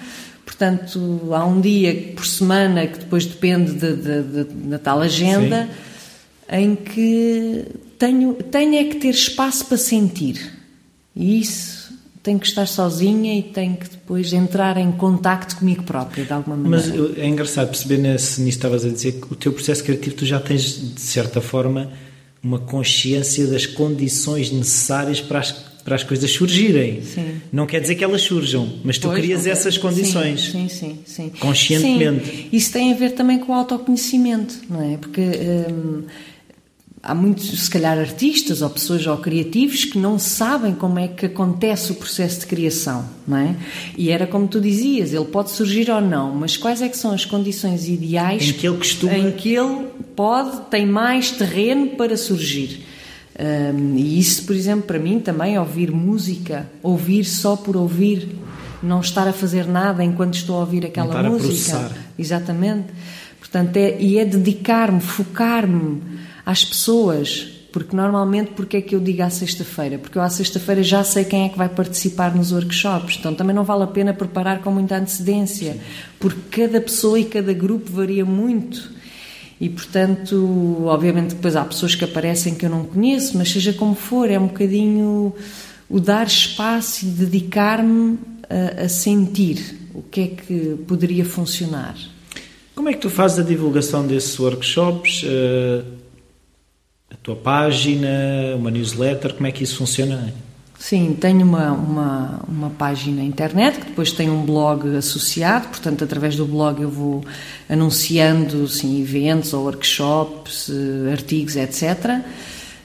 Portanto há um dia por semana que depois depende de, de, de, da tal agenda Sim. em que tenho, tenho é que ter espaço para sentir. E isso tenho que estar sozinha e tenho que depois entrar em contacto comigo própria, de alguma maneira. Mas é engraçado perceber nisso estavas a dizer que o teu processo criativo tu já tens, de certa forma, uma consciência das condições necessárias para as, para as coisas surgirem. Sim. Não quer dizer que elas surjam, mas tu pois, crias essas condições. Sim, sim, sim. Conscientemente. Sim. Isso tem a ver também com o autoconhecimento, não é? Porque. Hum, há muitos, se calhar, artistas ou pessoas ou criativos que não sabem como é que acontece o processo de criação, não é? E era como tu dizias, ele pode surgir ou não, mas quais é que são as condições ideais em que ele costuma... em que ele pode, tem mais terreno para surgir? Um, e isso, por exemplo, para mim também, ouvir música, ouvir só por ouvir, não estar a fazer nada enquanto estou a ouvir aquela música. Exatamente. Portanto, é, e é dedicar-me, focar-me às pessoas Porque normalmente, porque é que eu digo à sexta-feira? Porque eu à sexta-feira já sei quem é que vai participar nos workshops, então também não vale a pena preparar com muita antecedência, porque cada pessoa e cada grupo varia muito. E portanto, obviamente, depois há pessoas que aparecem que eu não conheço, mas seja como for, é um bocadinho o dar espaço e dedicar-me a, a sentir o que é que poderia funcionar. Como é que tu fazes a divulgação desses workshops? Uh, a tua página, uma newsletter, como é que isso funciona? Sim, tenho uma, uma, uma página internet que depois tem um blog associado, portanto, através do blog eu vou anunciando sim, eventos ou workshops, eh, artigos, etc.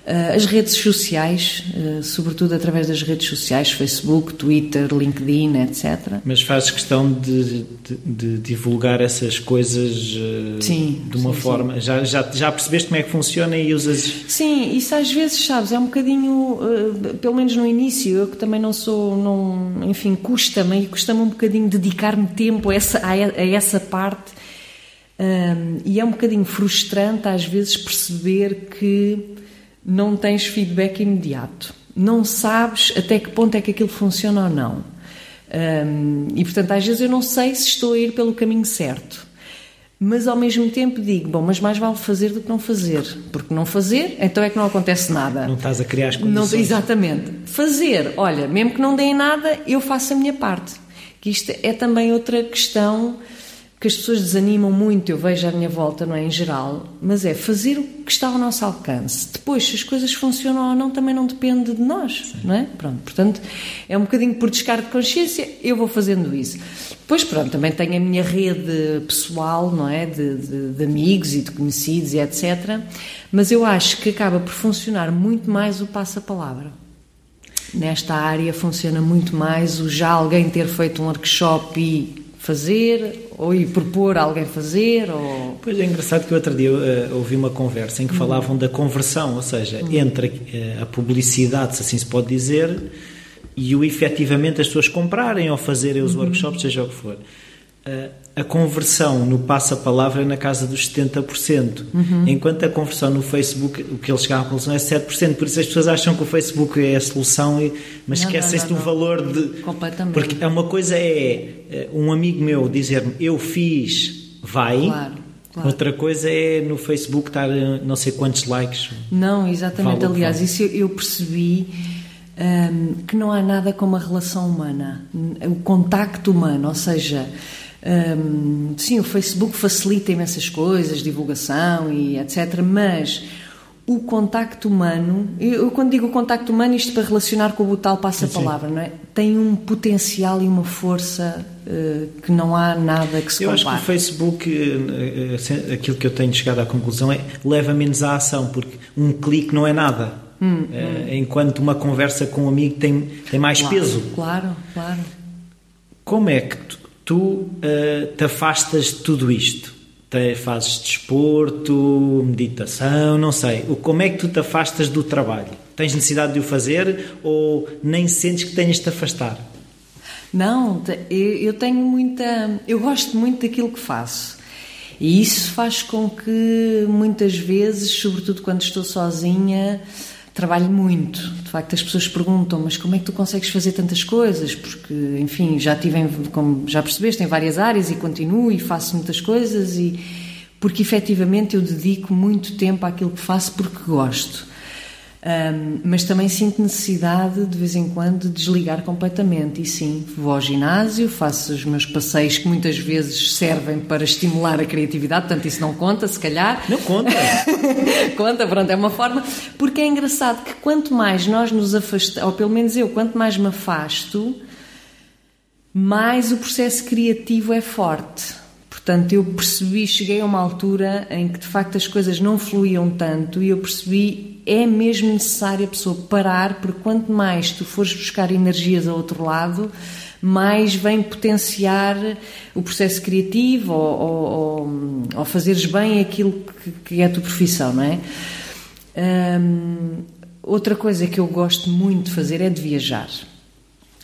Eh, as redes sociais, eh, sobretudo através das redes sociais, Facebook, Twitter, LinkedIn, etc. Mas fazes questão de, de, de divulgar essas coisas eh, sim, de uma sim, forma. Sim. Já, já, já percebeste como é que funciona e usas. Sim, isso às vezes, sabes, é um bocadinho, pelo menos no início, eu que também não sou, não, enfim, custa-me e custa-me um bocadinho dedicar-me tempo a essa, a, essa parte. Um, e é um bocadinho frustrante às vezes perceber que não tens feedback imediato. Não sabes até que ponto é que aquilo funciona ou não. E portanto, às vezes eu não sei se estou a ir pelo caminho certo. Mas ao mesmo tempo digo, bom, mas mais vale fazer do que não fazer. Porque não fazer, então é que não acontece nada. Não estás a criar as condições. Não, exatamente. Fazer, olha, mesmo que não deem nada, eu faço a minha parte. Que isto é também outra questão que as pessoas desanimam muito, eu vejo à minha volta, não é, em geral, mas é fazer o que está ao nosso alcance. Depois, se as coisas funcionam ou não, também não depende de nós, Sim. não é? Pronto, portanto, é um bocadinho por descargo de consciência, eu vou fazendo isso. Depois, pronto, também tenho a minha rede pessoal, não é, de, de, de amigos e de conhecidos e etc., mas eu acho que acaba por funcionar muito mais o passa-palavra. Nesta área funciona muito mais o já alguém ter feito um workshop e fazer ou ir propor a alguém fazer ou... Pois é engraçado que outro dia uh, ouvi uma conversa em que falavam hum. da conversão, ou seja, hum. entre uh, a publicidade, se assim se pode dizer, e o efetivamente as pessoas comprarem ou fazerem os uhum. workshops, seja o que for a conversão no passa-palavra é na casa dos 70%, uhum. enquanto a conversão no Facebook, o que eles chegaram à conclusão é 7%. Por isso as pessoas acham que o Facebook é a solução, mas esquecem-se do valor de. Completamente. Porque é uma coisa é eh, um amigo meu dizer-me eu fiz, vai. Claro. Claro. Outra coisa é no Facebook estar eh, não sei quantos likes. Não, exatamente. Vale Aliás, isso eu percebi um, ehm, que não há nada como a relação humana, o contacto humano, ou seja, um, sim, o Facebook facilita imensas coisas, divulgação e etc. Mas o contacto humano, eu quando digo o contacto humano, isto para relacionar com o tal passa-palavra, não é? Tem um potencial e uma força uh, que não há nada que se Eu compare. acho que o Facebook, uh, aquilo que eu tenho chegado à conclusão é leva menos à ação, porque um clique não é nada. Hum, hum. Enquanto uma conversa com um amigo tem, tem mais claro, peso. Claro, claro. Como é que tu, tu uh, te afastas de tudo isto? Te, fazes desporto, meditação, não sei. O, como é que tu te afastas do trabalho? Tens necessidade de o fazer ou nem sentes que tenhas de te afastar? Não, eu tenho muita. Eu gosto muito daquilo que faço. E isso faz com que muitas vezes, sobretudo quando estou sozinha, trabalho muito. De facto, as pessoas perguntam, mas como é que tu consegues fazer tantas coisas? Porque, enfim, já tive, como já percebeste, em várias áreas e continuo e faço muitas coisas e porque efetivamente eu dedico muito tempo àquilo que faço porque gosto. Um, mas também sinto necessidade de vez em quando de desligar completamente. E sim, vou ao ginásio, faço os meus passeios que muitas vezes servem para estimular a criatividade, portanto isso não conta, se calhar. Não conta. conta, pronto, é uma forma. Porque é engraçado que quanto mais nós nos afastamos, ou pelo menos eu, quanto mais me afasto, mais o processo criativo é forte. Portanto, eu percebi, cheguei a uma altura em que de facto as coisas não fluíam tanto e eu percebi é mesmo necessário a pessoa parar, porque quanto mais tu fores buscar energias ao outro lado, mais vem potenciar o processo criativo ou, ou, ou fazeres bem aquilo que, que, é a tua profissão, não é? Hum, outra coisa que eu gosto muito de fazer é de viajar.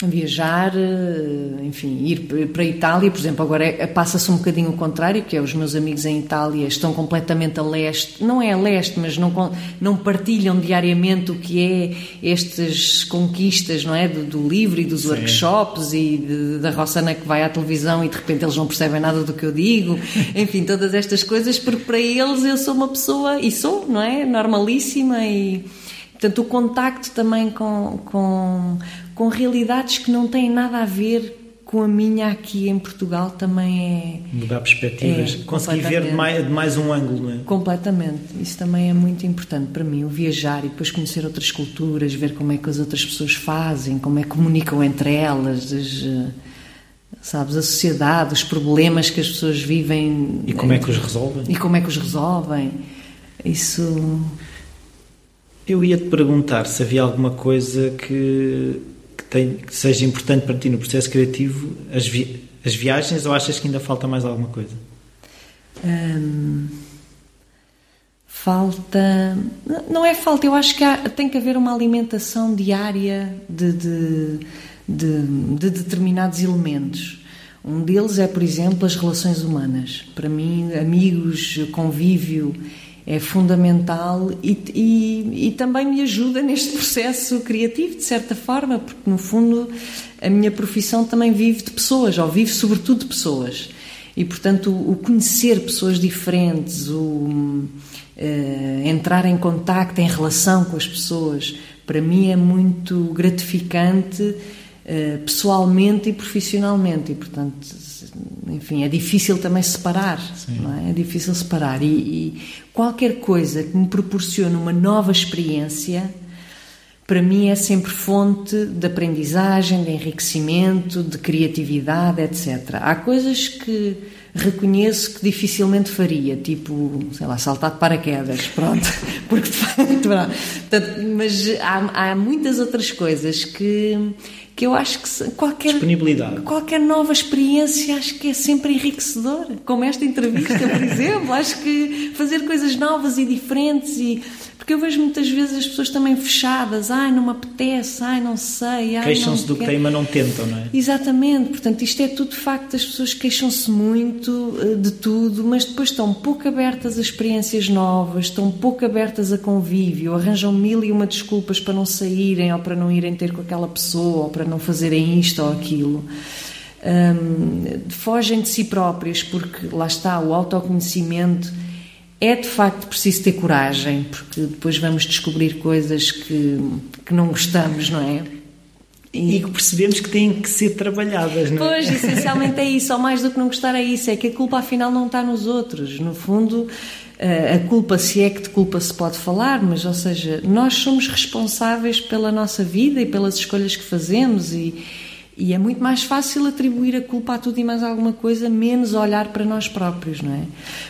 Viajar, eh, enfim, ir para a Itália, por exemplo, agora é, passa-se um bocadinho o contrário, que é os meus amigos em Itália estão completamente a leste, não é a leste, mas não, não partilham diariamente o que é estas conquistas, não é, do, do livro e dos Sim. workshops e de, da Rossana que vai à televisão e de repente eles não percebem nada do que eu digo, enfim, todas estas coisas, porque para eles eu sou uma pessoa, e sou, não é, normalíssima e... Portanto, o contacto também com, com, com realidades que não têm nada a ver com a minha aqui em Portugal também é. Mudar perspectivas, é, conseguir ver de mais, de mais, um ângulo, não é? Completamente. Isso também é muito importante para mim, o viajar e depois conhecer outras culturas, ver como é que as outras pessoas fazem, como é que comunicam entre elas, as, eh, sabes, a sociedade, os problemas que as pessoas vivem. E como é que os resolvem? E como é que os resolvem. Isso. Eu ia te perguntar se havia alguma coisa que tem, que seja importante para ti no processo criativo as, vi, as viagens ou achas que ainda falta mais alguma coisa? Hum, falta. Não é falta, eu acho que há, tem que haver uma alimentação diária de, de, de, de determinados elementos. Um deles é, por exemplo, as relações humanas. Para mim, amigos, convívio é fundamental e, e, e, também me ajuda neste processo criativo, de certa forma, porque no fundo a minha profissão também vive de pessoas, ou vive sobretudo de pessoas. E portanto o, conhecer pessoas diferentes, o uh, entrar em contacto, em relação com as pessoas, para mim é muito gratificante uh, pessoalmente e profissionalmente. E portanto enfim, é difícil também separar, não é? É difícil separar. E, e, qualquer coisa que me proporcione uma nova experiência, para mim é sempre fonte de aprendizagem, de enriquecimento, de criatividade, etc. Há coisas que reconheço que dificilmente faria, tipo, sei lá, saltar de paraquedas, pronto, porque de facto, mas há, há muitas outras coisas que que eu acho que qualquer disponibilidade. qualquer nova experiência acho que é sempre enriquecedor. Como esta entrevista por exemplo acho que fazer coisas novas e diferentes e porque eu vejo muitas vezes as pessoas também fechadas, ai, não me apetece, ai, não sei. Queixam-se do que têm, mas não tentam, não é? Exatamente, portanto, isto é tudo de facto, as pessoas queixam-se muito eh, de tudo, mas depois estão pouco abertas a experiências novas, estão pouco abertas a convívio, arranjam mil e uma desculpas para não saírem ou para não irem ter com aquela pessoa ou para não fazerem isto ou aquilo. Um, fogem de si próprias porque lá está o autoconhecimento é de facto preciso ter coragem, porque depois vamos descobrir coisas que, que não gostamos, não é? E, que percebemos que têm que ser trabalhadas, não é? Pois, essencialmente é isso, ou mais do que não gostar é isso, é que a culpa afinal não está nos outros. No fundo, eh, a culpa, se é que de culpa se pode falar, mas, ou seja, nós somos responsáveis pela nossa vida e pelas escolhas que fazemos e, e é muito mais fácil atribuir a culpa a tudo e mais alguma coisa, menos olhar para nós próprios, não é?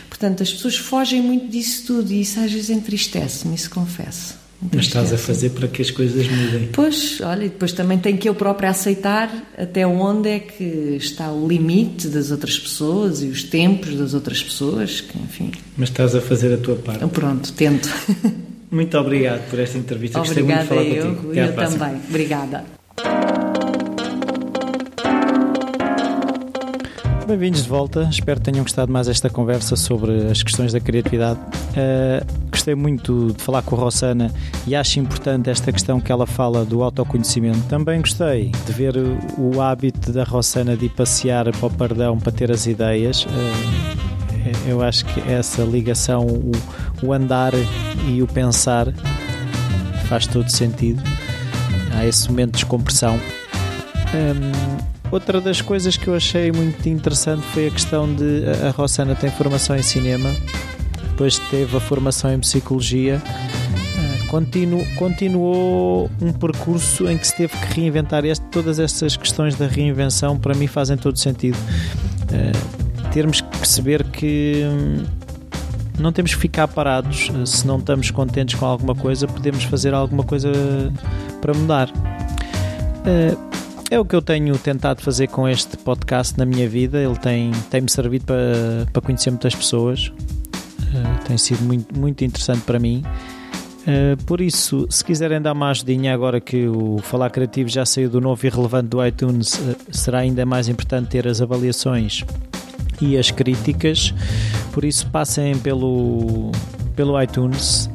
Portanto, as pessoas fogem muito disso tudo e isso às vezes entristece-me, isso confesso. Mas estás a fazer para que as coisas mudem. Pois, olha, e depois também tenho que eu própria aceitar até onde é que está o limite das outras pessoas e os tempos das outras pessoas, que, enfim. Mas estás a fazer a tua parte. Então, pronto, tento. Muito obrigado por esta entrevista. Obrigada Gostei muito de falar eu, contigo. Até eu também. Obrigada. Bem-vindos de volta, espero que tenham gostado mais esta conversa sobre as questões da criatividade. Uh, gostei muito de falar com a Rossana e acho importante esta questão que ela fala do autoconhecimento. Também gostei de ver o hábito da Rossana de ir passear para o Pardão para ter as ideias. Uh, eu acho que essa ligação, o, o andar e o pensar, faz todo sentido. Há esse momento de descompressão. Um, Outra das coisas que eu achei muito interessante foi a questão de a Rossana tem formação em cinema, depois teve a formação em psicologia, ah, Continu, continuou um percurso em que se teve que reinventar. Este, todas essas questões da reinvenção para mim fazem todo sentido. Uh, termos que perceber que hum, não temos que ficar parados. Se não estamos contentes com alguma coisa, podemos fazer alguma coisa para mudar. Uh, é o que eu tenho tentado fazer com este podcast na minha vida. Ele tem, tem-me servido para, para conhecer muitas pessoas. Uh, tem sido muito, muito interessante para mim. Uh, por isso, se quiserem dar uma ajudinha agora que o Falar Criativo já saiu do novo e relevante do iTunes, uh, será ainda mais importante ter as avaliações e as críticas. Por isso, passem pelo, pelo iTunes,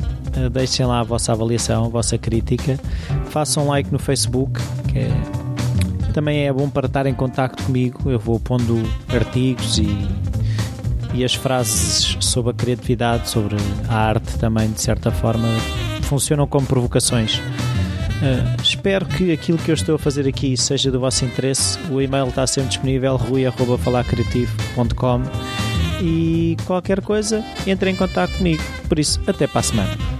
deixem lá a vossa avaliação, a vossa crítica, façam like no Facebook, que é, também é bom para estar em contato comigo. Eu vou pondo artigos e e as frases sobre a criatividade, sobre a arte também, de certa forma, funcionam como provocações. Uh, espero que aquilo que eu estou a fazer aqui seja do vosso interesse. O e-mail está sempre disponível, rui.falarcreativo.com e qualquer coisa, entre em contato comigo. Por isso, até para a semana.